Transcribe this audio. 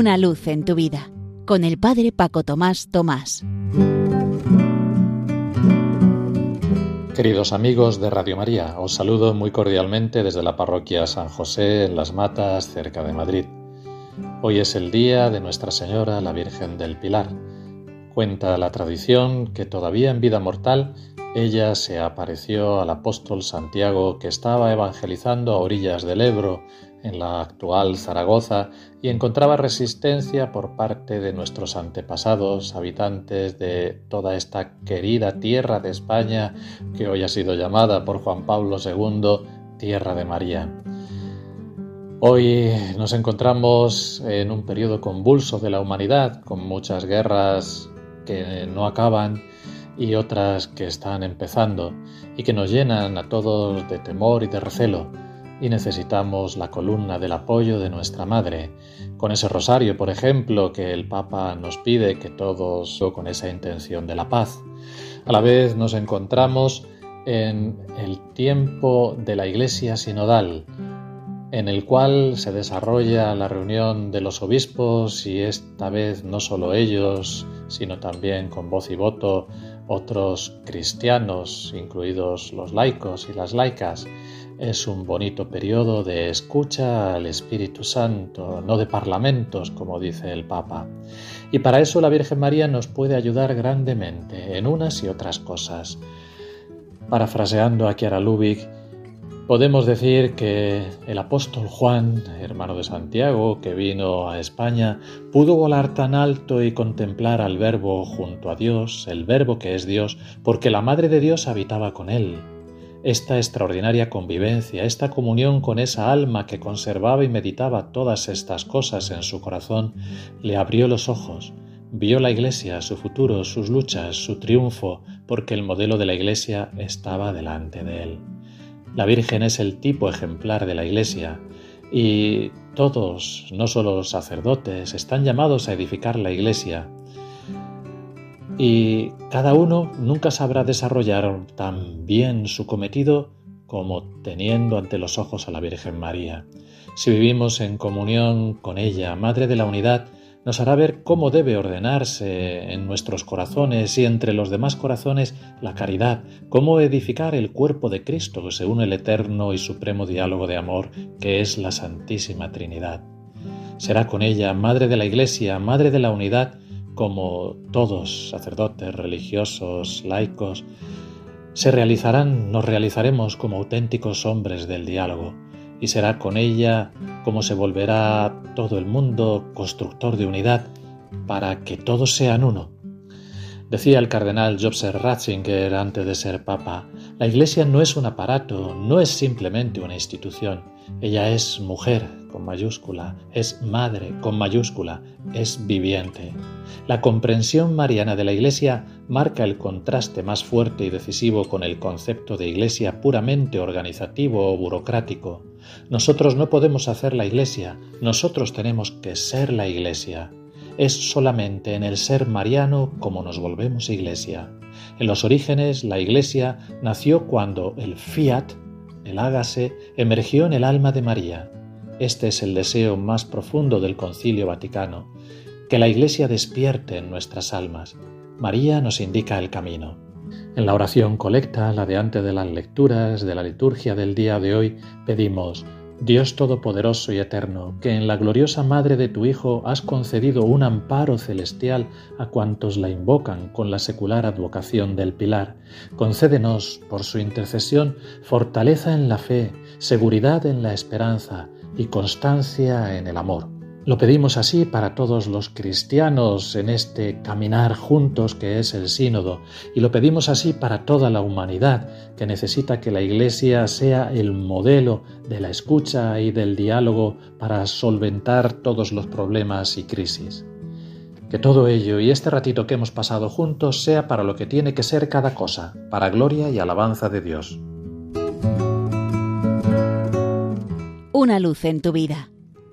Una luz en tu vida con el Padre Paco Tomás Tomás. Queridos amigos de Radio María, os saludo muy cordialmente desde la parroquia San José en Las Matas, cerca de Madrid. Hoy es el día de Nuestra Señora, la Virgen del Pilar. Cuenta la tradición que todavía en vida mortal ella se apareció al apóstol Santiago que estaba evangelizando a orillas del Ebro en la actual Zaragoza y encontraba resistencia por parte de nuestros antepasados, habitantes de toda esta querida tierra de España que hoy ha sido llamada por Juan Pablo II Tierra de María. Hoy nos encontramos en un periodo convulso de la humanidad, con muchas guerras que no acaban y otras que están empezando y que nos llenan a todos de temor y de recelo y necesitamos la columna del apoyo de nuestra Madre, con ese rosario, por ejemplo, que el Papa nos pide que todos con esa intención de la paz. A la vez nos encontramos en el tiempo de la Iglesia sinodal, en el cual se desarrolla la reunión de los obispos y esta vez no solo ellos, sino también con voz y voto otros cristianos, incluidos los laicos y las laicas, es un bonito periodo de escucha al Espíritu Santo, no de parlamentos, como dice el Papa. Y para eso la Virgen María nos puede ayudar grandemente en unas y otras cosas. Parafraseando a Chiara Lubick, podemos decir que el apóstol Juan, hermano de Santiago, que vino a España, pudo volar tan alto y contemplar al Verbo junto a Dios, el Verbo que es Dios, porque la Madre de Dios habitaba con él esta extraordinaria convivencia, esta comunión con esa alma que conservaba y meditaba todas estas cosas en su corazón, le abrió los ojos, vio la Iglesia, su futuro, sus luchas, su triunfo, porque el modelo de la Iglesia estaba delante de él. La Virgen es el tipo ejemplar de la Iglesia, y todos, no solo los sacerdotes, están llamados a edificar la Iglesia, y cada uno nunca sabrá desarrollar tan bien su cometido como teniendo ante los ojos a la Virgen María. Si vivimos en comunión con ella, Madre de la Unidad, nos hará ver cómo debe ordenarse en nuestros corazones y entre los demás corazones la caridad, cómo edificar el cuerpo de Cristo según el eterno y supremo diálogo de amor que es la Santísima Trinidad. Será con ella, Madre de la Iglesia, Madre de la Unidad, como todos, sacerdotes, religiosos, laicos, se realizarán, nos realizaremos como auténticos hombres del diálogo, y será con ella como se volverá todo el mundo constructor de unidad para que todos sean uno. Decía el cardenal Joseph Ratzinger antes de ser papa, la Iglesia no es un aparato, no es simplemente una institución, ella es mujer con mayúscula, es madre con mayúscula, es viviente. La comprensión mariana de la Iglesia marca el contraste más fuerte y decisivo con el concepto de Iglesia puramente organizativo o burocrático. Nosotros no podemos hacer la Iglesia, nosotros tenemos que ser la Iglesia. Es solamente en el ser mariano como nos volvemos Iglesia. En los orígenes, la Iglesia nació cuando el fiat, el hágase, emergió en el alma de María. Este es el deseo más profundo del Concilio Vaticano, que la Iglesia despierte en nuestras almas. María nos indica el camino. En la oración colecta, la de antes de las lecturas de la liturgia del día de hoy, pedimos, Dios Todopoderoso y Eterno, que en la gloriosa Madre de tu Hijo has concedido un amparo celestial a cuantos la invocan con la secular advocación del Pilar, concédenos, por su intercesión, fortaleza en la fe, seguridad en la esperanza y constancia en el amor lo pedimos así para todos los cristianos en este caminar juntos que es el sínodo y lo pedimos así para toda la humanidad que necesita que la Iglesia sea el modelo de la escucha y del diálogo para solventar todos los problemas y crisis. Que todo ello y este ratito que hemos pasado juntos sea para lo que tiene que ser cada cosa, para gloria y alabanza de Dios. Una luz en tu vida